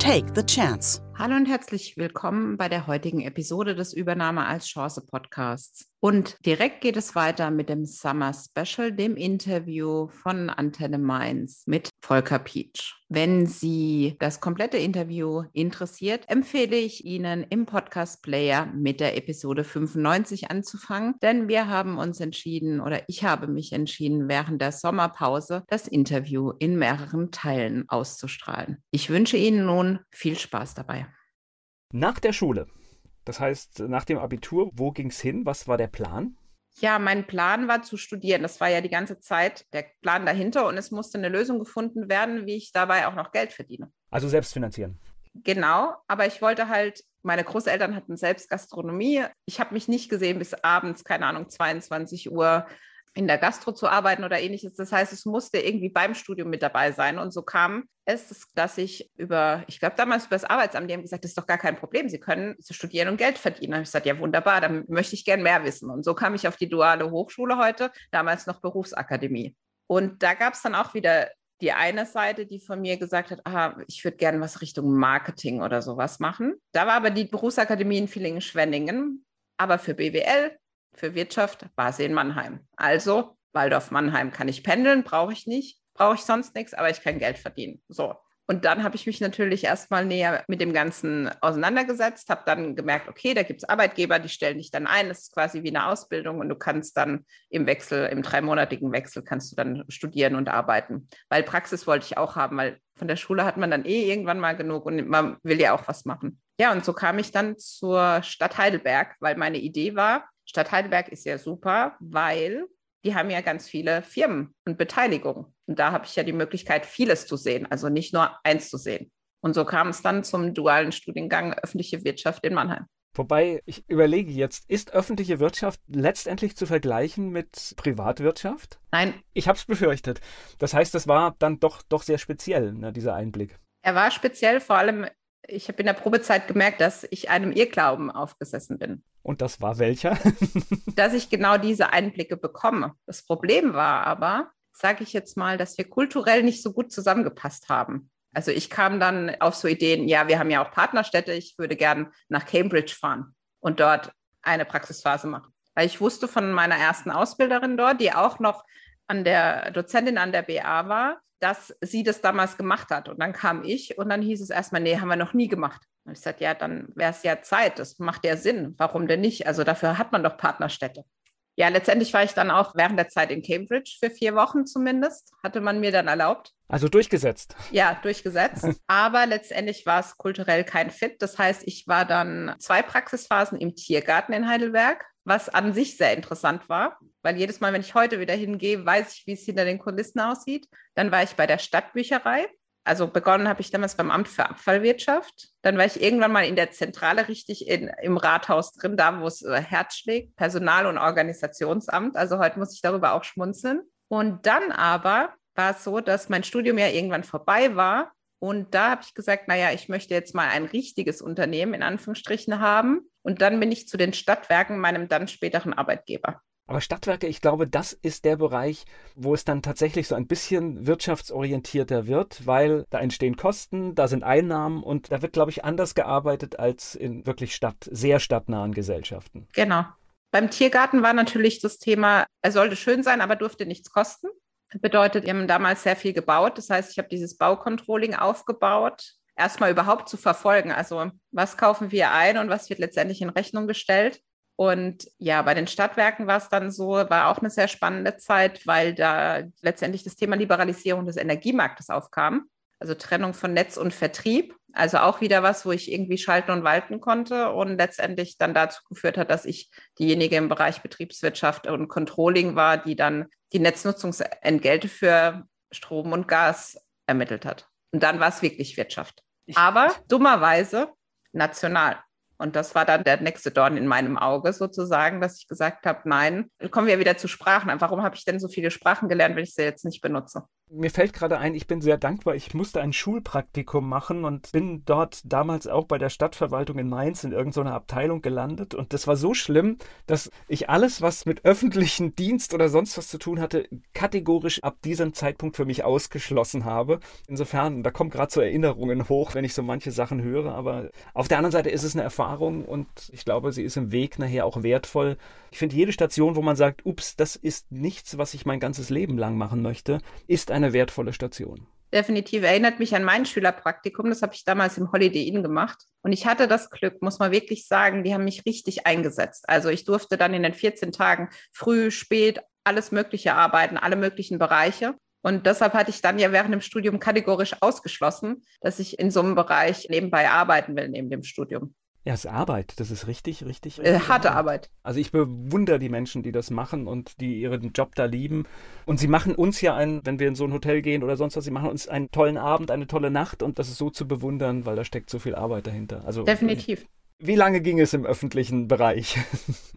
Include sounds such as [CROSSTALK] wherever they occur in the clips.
Take the Chance. Hallo und herzlich willkommen bei der heutigen Episode des Übernahme als Chance Podcasts. Und direkt geht es weiter mit dem Summer Special, dem Interview von Antenne Mainz mit Volker Pietsch. Wenn Sie das komplette Interview interessiert, empfehle ich Ihnen im Podcast Player mit der Episode 95 anzufangen, denn wir haben uns entschieden oder ich habe mich entschieden, während der Sommerpause das Interview in mehreren Teilen auszustrahlen. Ich wünsche Ihnen nun viel Spaß dabei. Nach der Schule, das heißt nach dem Abitur, wo ging es hin? Was war der Plan? Ja, mein Plan war zu studieren. Das war ja die ganze Zeit der Plan dahinter und es musste eine Lösung gefunden werden, wie ich dabei auch noch Geld verdiene. Also selbst finanzieren. Genau, aber ich wollte halt, meine Großeltern hatten selbst Gastronomie. Ich habe mich nicht gesehen bis abends, keine Ahnung, 22 Uhr in der Gastro zu arbeiten oder ähnliches. Das heißt, es musste irgendwie beim Studium mit dabei sein. Und so kam es, dass ich über, ich glaube damals über das Arbeitsamt, die haben gesagt, das ist doch gar kein Problem, Sie können studieren und Geld verdienen. Da habe ich gesagt, ja wunderbar, dann möchte ich gern mehr wissen. Und so kam ich auf die duale Hochschule heute, damals noch Berufsakademie. Und da gab es dann auch wieder die eine Seite, die von mir gesagt hat, aha, ich würde gerne was Richtung Marketing oder sowas machen. Da war aber die Berufsakademie in Villingen-Schwenningen. Aber für BWL für Wirtschaft war sie in Mannheim. Also Waldorf-Mannheim kann ich pendeln, brauche ich nicht, brauche ich sonst nichts, aber ich kann Geld verdienen. So. Und dann habe ich mich natürlich erstmal näher mit dem Ganzen auseinandergesetzt, habe dann gemerkt, okay, da gibt es Arbeitgeber, die stellen dich dann ein. Das ist quasi wie eine Ausbildung und du kannst dann im Wechsel, im dreimonatigen Wechsel, kannst du dann studieren und arbeiten. Weil Praxis wollte ich auch haben, weil von der Schule hat man dann eh irgendwann mal genug und man will ja auch was machen. Ja, und so kam ich dann zur Stadt Heidelberg, weil meine Idee war, Stadt Heidelberg ist ja super, weil die haben ja ganz viele Firmen und Beteiligungen. Und da habe ich ja die Möglichkeit, vieles zu sehen, also nicht nur eins zu sehen. Und so kam es dann zum dualen Studiengang öffentliche Wirtschaft in Mannheim. Wobei ich überlege jetzt, ist öffentliche Wirtschaft letztendlich zu vergleichen mit Privatwirtschaft? Nein. Ich habe es befürchtet. Das heißt, das war dann doch, doch sehr speziell, ne, dieser Einblick. Er war speziell, vor allem, ich habe in der Probezeit gemerkt, dass ich einem Irrglauben aufgesessen bin. Und das war welcher? [LAUGHS] dass ich genau diese Einblicke bekomme. Das Problem war aber, sage ich jetzt mal, dass wir kulturell nicht so gut zusammengepasst haben. Also ich kam dann auf so Ideen, ja, wir haben ja auch Partnerstädte, ich würde gern nach Cambridge fahren und dort eine Praxisphase machen. Weil ich wusste von meiner ersten Ausbilderin dort, die auch noch an der Dozentin an der BA war, dass sie das damals gemacht hat. Und dann kam ich und dann hieß es erstmal, nee, haben wir noch nie gemacht. Und ich sagte, ja, dann wäre es ja Zeit, das macht ja Sinn. Warum denn nicht? Also dafür hat man doch Partnerstädte. Ja, letztendlich war ich dann auch während der Zeit in Cambridge für vier Wochen zumindest, hatte man mir dann erlaubt. Also durchgesetzt. Ja, durchgesetzt. [LAUGHS] Aber letztendlich war es kulturell kein Fit. Das heißt, ich war dann zwei Praxisphasen im Tiergarten in Heidelberg, was an sich sehr interessant war, weil jedes Mal, wenn ich heute wieder hingehe, weiß ich, wie es hinter den Kulissen aussieht. Dann war ich bei der Stadtbücherei also begonnen habe ich damals beim Amt für Abfallwirtschaft. Dann war ich irgendwann mal in der Zentrale richtig in, im Rathaus drin, da wo es äh, Herz schlägt, Personal- und Organisationsamt. Also heute muss ich darüber auch schmunzeln. Und dann aber war es so, dass mein Studium ja irgendwann vorbei war. Und da habe ich gesagt, naja, ich möchte jetzt mal ein richtiges Unternehmen in Anführungsstrichen haben. Und dann bin ich zu den Stadtwerken, meinem dann späteren Arbeitgeber. Aber Stadtwerke, ich glaube, das ist der Bereich, wo es dann tatsächlich so ein bisschen wirtschaftsorientierter wird, weil da entstehen Kosten, da sind Einnahmen und da wird, glaube ich, anders gearbeitet als in wirklich Stadt, sehr stadtnahen Gesellschaften. Genau. Beim Tiergarten war natürlich das Thema, er sollte schön sein, aber durfte nichts kosten. Das bedeutet, wir haben damals sehr viel gebaut. Das heißt, ich habe dieses Baucontrolling aufgebaut, erstmal überhaupt zu verfolgen. Also was kaufen wir ein und was wird letztendlich in Rechnung gestellt. Und ja, bei den Stadtwerken war es dann so, war auch eine sehr spannende Zeit, weil da letztendlich das Thema Liberalisierung des Energiemarktes aufkam. Also Trennung von Netz und Vertrieb. Also auch wieder was, wo ich irgendwie schalten und walten konnte und letztendlich dann dazu geführt hat, dass ich diejenige im Bereich Betriebswirtschaft und Controlling war, die dann die Netznutzungsentgelte für Strom und Gas ermittelt hat. Und dann war es wirklich Wirtschaft. Aber dummerweise national. Und das war dann der nächste Dorn in meinem Auge sozusagen, dass ich gesagt habe, nein, kommen wir wieder zu Sprachen. Warum habe ich denn so viele Sprachen gelernt, wenn ich sie jetzt nicht benutze? Mir fällt gerade ein, ich bin sehr dankbar. Ich musste ein Schulpraktikum machen und bin dort damals auch bei der Stadtverwaltung in Mainz in irgendeiner Abteilung gelandet. Und das war so schlimm, dass ich alles, was mit öffentlichem Dienst oder sonst was zu tun hatte, kategorisch ab diesem Zeitpunkt für mich ausgeschlossen habe. Insofern, da kommen gerade so Erinnerungen hoch, wenn ich so manche Sachen höre. Aber auf der anderen Seite ist es eine Erfahrung und ich glaube, sie ist im Weg nachher auch wertvoll. Ich finde, jede Station, wo man sagt, ups, das ist nichts, was ich mein ganzes Leben lang machen möchte, ist ein eine wertvolle Station. Definitiv erinnert mich an mein Schülerpraktikum. Das habe ich damals im Holiday Inn gemacht. Und ich hatte das Glück, muss man wirklich sagen, die haben mich richtig eingesetzt. Also ich durfte dann in den 14 Tagen früh, spät, alles Mögliche arbeiten, alle möglichen Bereiche. Und deshalb hatte ich dann ja während dem Studium kategorisch ausgeschlossen, dass ich in so einem Bereich nebenbei arbeiten will, neben dem Studium. Ja, es ist Arbeit. Das ist richtig, richtig. richtig äh, harte Arbeit. Arbeit. Also ich bewundere die Menschen, die das machen und die ihren Job da lieben. Und sie machen uns ja ein, wenn wir in so ein Hotel gehen oder sonst was, sie machen uns einen tollen Abend, eine tolle Nacht und das ist so zu bewundern, weil da steckt so viel Arbeit dahinter. Also definitiv. Wie lange ging es im öffentlichen Bereich? [LAUGHS]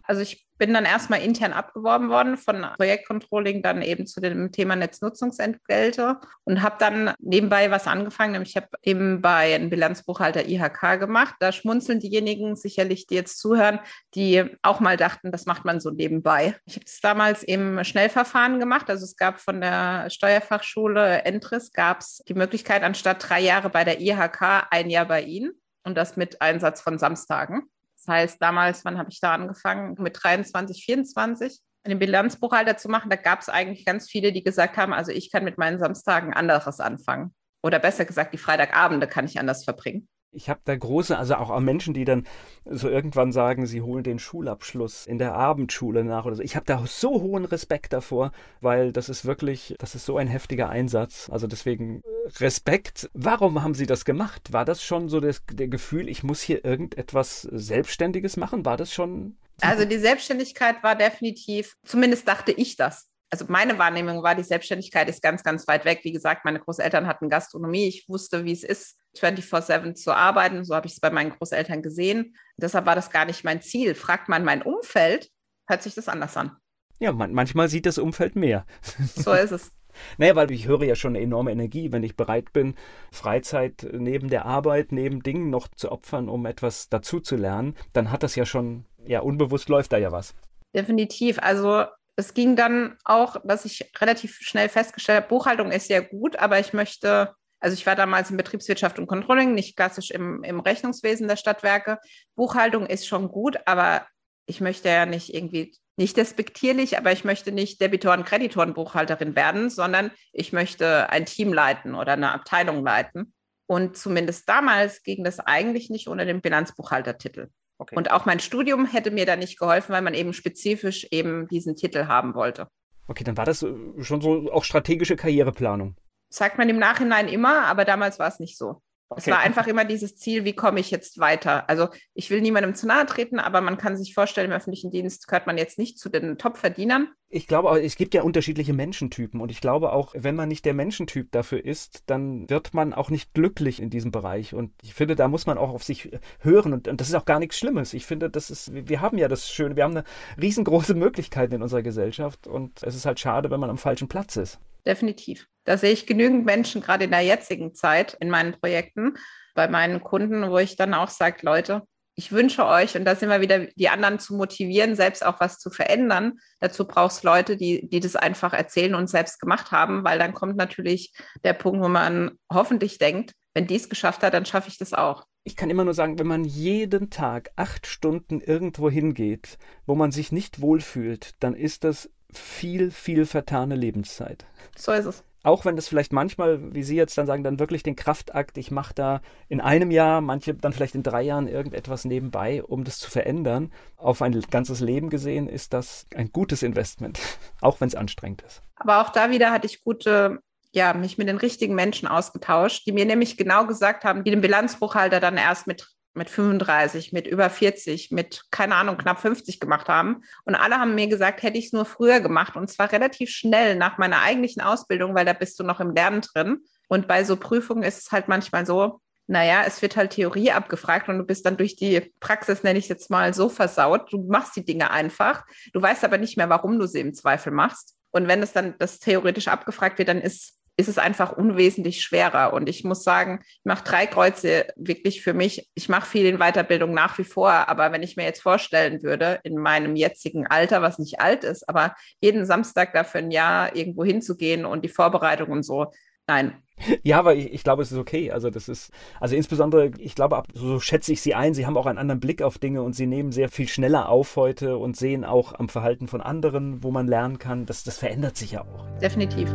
Also ich bin dann erstmal intern abgeworben worden von Projektcontrolling dann eben zu dem Thema Netznutzungsentgelte und habe dann nebenbei was angefangen, nämlich ich habe eben bei einem Bilanzbuchhalter IHK gemacht. Da schmunzeln diejenigen sicherlich, die jetzt zuhören, die auch mal dachten, das macht man so nebenbei. Ich habe es damals im Schnellverfahren gemacht. Also es gab von der Steuerfachschule Entris gab es die Möglichkeit, anstatt drei Jahre bei der IHK ein Jahr bei Ihnen und das mit Einsatz von Samstagen. Das heißt, damals, wann habe ich da angefangen? Mit 23, 24 einen Bilanzbuchhalter zu machen. Da gab es eigentlich ganz viele, die gesagt haben, also ich kann mit meinen Samstagen anderes anfangen. Oder besser gesagt, die Freitagabende kann ich anders verbringen ich habe da große, also auch Menschen, die dann so irgendwann sagen, sie holen den Schulabschluss in der Abendschule nach oder so. Ich habe da so hohen Respekt davor, weil das ist wirklich, das ist so ein heftiger Einsatz. Also deswegen Respekt. Warum haben Sie das gemacht? War das schon so das der Gefühl, ich muss hier irgendetwas Selbstständiges machen? War das schon? Also die Selbstständigkeit war definitiv, zumindest dachte ich das also meine Wahrnehmung war, die Selbstständigkeit ist ganz, ganz weit weg. Wie gesagt, meine Großeltern hatten Gastronomie. Ich wusste, wie es ist, 24-7 zu arbeiten. So habe ich es bei meinen Großeltern gesehen. Deshalb war das gar nicht mein Ziel. Fragt man mein Umfeld, hört sich das anders an. Ja, man, manchmal sieht das Umfeld mehr. [LAUGHS] So ist es. Naja, weil ich höre ja schon eine enorme Energie, wenn ich bereit bin, Freizeit neben der Arbeit, neben Dingen noch zu opfern, um etwas dazu zu lernen, dann hat das ja schon, ja, unbewusst läuft da ja was. Definitiv. Also es ging dann auch, dass ich relativ schnell festgestellt habe, Buchhaltung ist sehr gut, aber ich möchte, also ich war damals in Betriebswirtschaft und Controlling, nicht klassisch im, im Rechnungswesen der Stadtwerke. Buchhaltung ist schon gut, aber ich möchte ja nicht irgendwie, nicht despektierlich, aber ich möchte nicht Debitoren, Kreditoren, Buchhalterin werden, sondern ich möchte ein Team leiten oder eine Abteilung leiten. Und zumindest damals ging das eigentlich nicht ohne den Bilanzbuchhaltertitel. Okay. Und auch mein Studium hätte mir da nicht geholfen, weil man eben spezifisch eben diesen Titel haben wollte. Okay, dann war das äh, schon so auch strategische Karriereplanung. Sagt man im Nachhinein immer, aber damals war es nicht so. Okay. Es war einfach immer dieses Ziel, wie komme ich jetzt weiter? Also ich will niemandem zu nahe treten, aber man kann sich vorstellen, im öffentlichen Dienst gehört man jetzt nicht zu den Top-Verdienern. Ich glaube, auch, es gibt ja unterschiedliche Menschentypen und ich glaube auch, wenn man nicht der Menschentyp dafür ist, dann wird man auch nicht glücklich in diesem Bereich. Und ich finde, da muss man auch auf sich hören und, und das ist auch gar nichts Schlimmes. Ich finde, das ist, wir haben ja das Schöne, wir haben eine riesengroße Möglichkeit in unserer Gesellschaft und es ist halt schade, wenn man am falschen Platz ist definitiv. Da sehe ich genügend Menschen, gerade in der jetzigen Zeit, in meinen Projekten, bei meinen Kunden, wo ich dann auch sage, Leute, ich wünsche euch, und da sind wir wieder, die anderen zu motivieren, selbst auch was zu verändern. Dazu brauchst Leute, die, die das einfach erzählen und selbst gemacht haben, weil dann kommt natürlich der Punkt, wo man hoffentlich denkt, wenn die es geschafft hat, dann schaffe ich das auch. Ich kann immer nur sagen, wenn man jeden Tag acht Stunden irgendwo hingeht, wo man sich nicht wohlfühlt, dann ist das viel, viel vertane Lebenszeit. So ist es. Auch wenn das vielleicht manchmal, wie Sie jetzt dann sagen, dann wirklich den Kraftakt, ich mache da in einem Jahr, manche dann vielleicht in drei Jahren irgendetwas nebenbei, um das zu verändern. Auf ein ganzes Leben gesehen ist das ein gutes Investment, [LAUGHS] auch wenn es anstrengend ist. Aber auch da wieder hatte ich gute ja, mich mit den richtigen Menschen ausgetauscht, die mir nämlich genau gesagt haben, die den Bilanzbuchhalter dann erst mit mit 35, mit über 40, mit, keine Ahnung, knapp 50 gemacht haben. Und alle haben mir gesagt, hätte ich es nur früher gemacht. Und zwar relativ schnell nach meiner eigentlichen Ausbildung, weil da bist du noch im Lernen drin. Und bei so Prüfungen ist es halt manchmal so, naja, es wird halt Theorie abgefragt und du bist dann durch die Praxis, nenne ich jetzt mal, so versaut. Du machst die Dinge einfach. Du weißt aber nicht mehr, warum du sie im Zweifel machst. Und wenn es dann das theoretisch abgefragt wird, dann ist, ist es einfach unwesentlich schwerer. Und ich muss sagen, ich mache drei Kreuze wirklich für mich. Ich mache viel in Weiterbildung nach wie vor. Aber wenn ich mir jetzt vorstellen würde, in meinem jetzigen Alter, was nicht alt ist, aber jeden Samstag dafür ein Jahr irgendwo hinzugehen und die Vorbereitung und so, nein, [LAUGHS] ja, aber ich, ich, glaube, es ist okay. Also das ist, also insbesondere, ich glaube, so schätze ich Sie ein, Sie haben auch einen anderen Blick auf Dinge und Sie nehmen sehr viel schneller auf heute und sehen auch am Verhalten von anderen, wo man lernen kann. Das, das verändert sich ja auch. Definitiv.